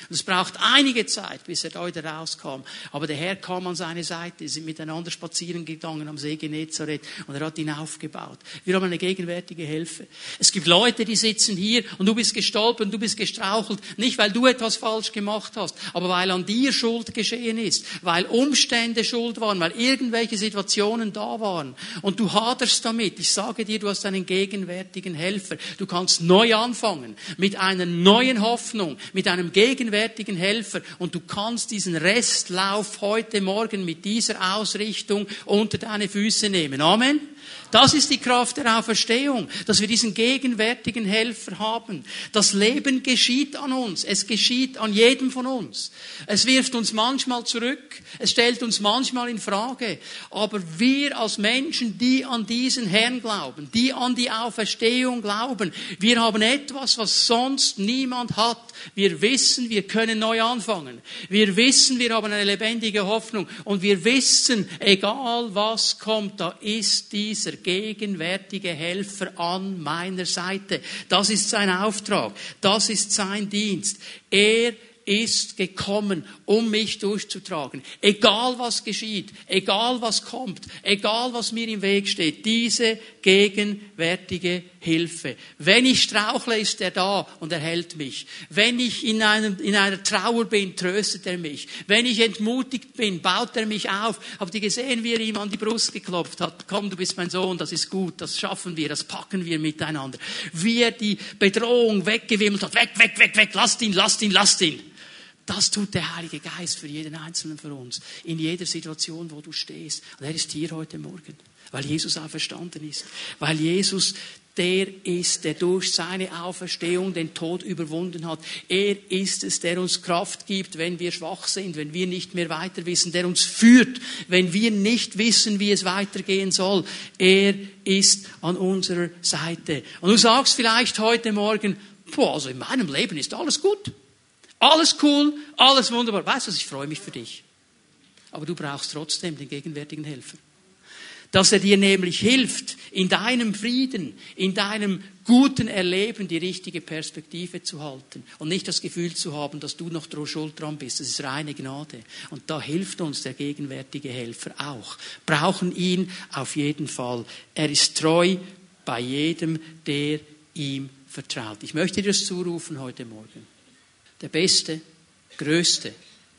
Und es braucht einige Zeit, bis er da wieder rauskam. Aber der Herr kam an seine Seite, sind miteinander spazieren gegangen am See Genezareth und er hat ihn aufgebaut. Wir haben eine gegenwärtige Hilfe. Es gibt Leute, die sitzen hier und du bist gestolpert, du bist gestrauchelt, nicht weil du etwas falsch gemacht hast, aber weil an dir Schuld geschehen ist, weil Umstände schuld waren, weil irgendwelche Situationen da waren und du haderst damit. Ich sage dir, du hast einen gegenwärtigen Helfer. Du kannst neu anfangen mit einer neuen Hoffnung, mit einem gegenwärtigen gegenwärtigen Helfer und du kannst diesen Restlauf heute Morgen mit dieser Ausrichtung unter deine Füße nehmen. Amen. Das ist die Kraft der Auferstehung, dass wir diesen gegenwärtigen Helfer haben. Das Leben geschieht an uns. Es geschieht an jedem von uns. Es wirft uns manchmal zurück. Es stellt uns manchmal in Frage. Aber wir als Menschen, die an diesen Herrn glauben, die an die Auferstehung glauben, wir haben etwas, was sonst niemand hat. Wir wissen, wir können neu anfangen. Wir wissen, wir haben eine lebendige Hoffnung. Und wir wissen, egal was kommt, da ist dieser gegenwärtige Helfer an meiner Seite. Das ist sein Auftrag. Das ist sein Dienst. Er ist gekommen, um mich durchzutragen. Egal was geschieht, egal was kommt, egal was mir im Weg steht, diese gegenwärtige Hilfe. Wenn ich strauchle, ist er da und er hält mich. Wenn ich in, einem, in einer Trauer bin, tröstet er mich. Wenn ich entmutigt bin, baut er mich auf. Habt ihr gesehen, wie er ihm an die Brust geklopft hat? Komm, du bist mein Sohn, das ist gut, das schaffen wir, das packen wir miteinander. Wie er die Bedrohung weggewimmelt hat. Weg, weg, weg, weg, lasst ihn, lasst ihn, lasst ihn. Das tut der Heilige Geist für jeden Einzelnen von uns. In jeder Situation, wo du stehst. Und er ist hier heute Morgen. Weil Jesus auferstanden ist. Weil Jesus der ist, der durch seine Auferstehung den Tod überwunden hat. Er ist es, der uns Kraft gibt, wenn wir schwach sind, wenn wir nicht mehr weiter wissen, der uns führt, wenn wir nicht wissen, wie es weitergehen soll. Er ist an unserer Seite. Und du sagst vielleicht heute Morgen, boah, also in meinem Leben ist alles gut. Alles cool, alles wunderbar. Weißt du, ich freue mich für dich. Aber du brauchst trotzdem den gegenwärtigen Helfer. Dass er dir nämlich hilft, in deinem Frieden, in deinem guten Erleben die richtige Perspektive zu halten und nicht das Gefühl zu haben, dass du noch schuld dran bist. Das ist reine Gnade. Und da hilft uns der gegenwärtige Helfer auch. Brauchen ihn auf jeden Fall. Er ist treu bei jedem, der ihm vertraut. Ich möchte dir das zurufen heute Morgen der beste, größte,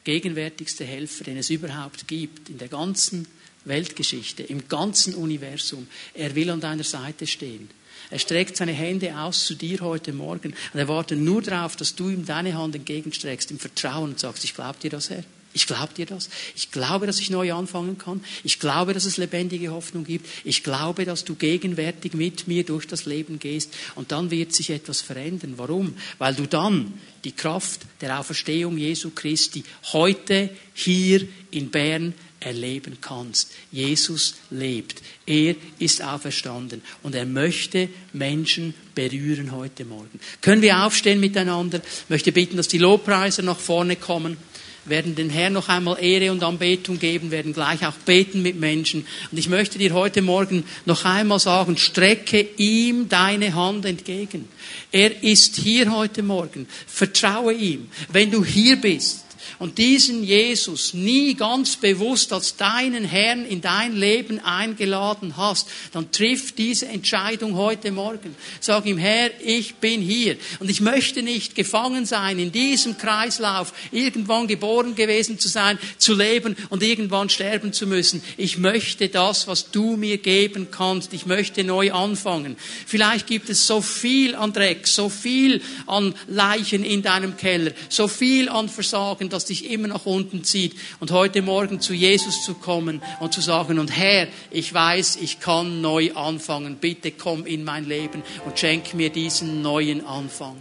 gegenwärtigste Helfer, den es überhaupt gibt in der ganzen Weltgeschichte, im ganzen Universum. Er will an deiner Seite stehen. Er streckt seine Hände aus zu dir heute Morgen und er wartet nur darauf, dass du ihm deine Hand entgegenstreckst im Vertrauen und sagst, ich glaube dir das, Herr. Ich glaube dir das. Ich glaube, dass ich neu anfangen kann. Ich glaube, dass es lebendige Hoffnung gibt. Ich glaube, dass du gegenwärtig mit mir durch das Leben gehst. Und dann wird sich etwas verändern. Warum? Weil du dann die Kraft der Auferstehung Jesu Christi heute hier in Bern erleben kannst. Jesus lebt. Er ist auferstanden und er möchte Menschen berühren heute Morgen. Können wir aufstehen miteinander? Ich möchte bitten, dass die Lobpreiser nach vorne kommen werden den Herrn noch einmal Ehre und Anbetung geben, werden gleich auch beten mit Menschen. Und ich möchte dir heute Morgen noch einmal sagen, strecke ihm deine Hand entgegen. Er ist hier heute Morgen. Vertraue ihm. Wenn du hier bist, und diesen Jesus nie ganz bewusst als deinen Herrn in dein Leben eingeladen hast, dann triff diese Entscheidung heute Morgen. Sag ihm, Herr, ich bin hier und ich möchte nicht gefangen sein in diesem Kreislauf, irgendwann geboren gewesen zu sein, zu leben und irgendwann sterben zu müssen. Ich möchte das, was du mir geben kannst. Ich möchte neu anfangen. Vielleicht gibt es so viel an Dreck, so viel an Leichen in deinem Keller, so viel an Versagen, das dich immer nach unten zieht. Und heute Morgen zu Jesus zu kommen und zu sagen, und Herr, ich weiß, ich kann neu anfangen. Bitte komm in mein Leben und schenk mir diesen neuen Anfang.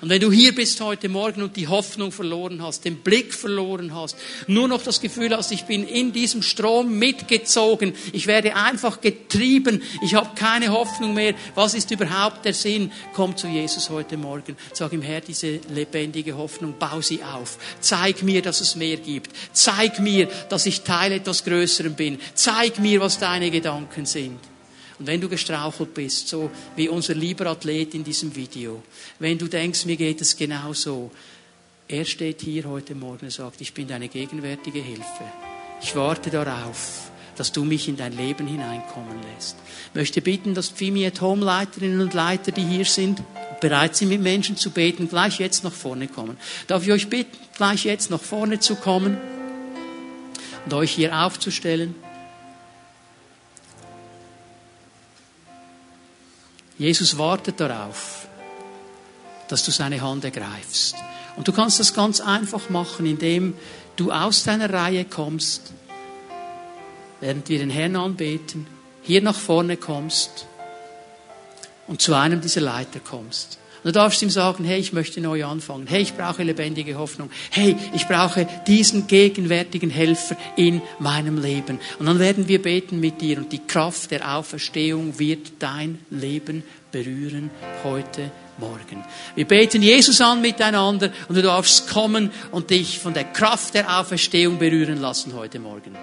Und wenn du hier bist heute Morgen und die Hoffnung verloren hast, den Blick verloren hast, nur noch das Gefühl hast, ich bin in diesem Strom mitgezogen, ich werde einfach getrieben, ich habe keine Hoffnung mehr, was ist überhaupt der Sinn? Komm zu Jesus heute Morgen, sag ihm Herr, diese lebendige Hoffnung, bau sie auf, zeig mir, dass es mehr gibt, zeig mir, dass ich Teil etwas Größerem bin, zeig mir, was deine Gedanken sind. Und wenn du gestrauchelt bist, so wie unser lieber Athlet in diesem Video, wenn du denkst, mir geht es genau so, er steht hier heute Morgen und sagt, ich bin deine gegenwärtige Hilfe. Ich warte darauf, dass du mich in dein Leben hineinkommen lässt. Ich möchte bitten, dass Fimi at Home Leiterinnen und Leiter, die hier sind, bereit sind, mit Menschen zu beten, gleich jetzt nach vorne kommen. Darf ich euch bitten, gleich jetzt nach vorne zu kommen und euch hier aufzustellen? Jesus wartet darauf, dass du seine Hand ergreifst. Und du kannst das ganz einfach machen, indem du aus deiner Reihe kommst, während wir den Herrn anbeten, hier nach vorne kommst und zu einem dieser Leiter kommst. Du darfst ihm sagen, hey, ich möchte neu anfangen. Hey, ich brauche lebendige Hoffnung. Hey, ich brauche diesen gegenwärtigen Helfer in meinem Leben. Und dann werden wir beten mit dir und die Kraft der Auferstehung wird dein Leben berühren heute Morgen. Wir beten Jesus an miteinander und du darfst kommen und dich von der Kraft der Auferstehung berühren lassen heute Morgen.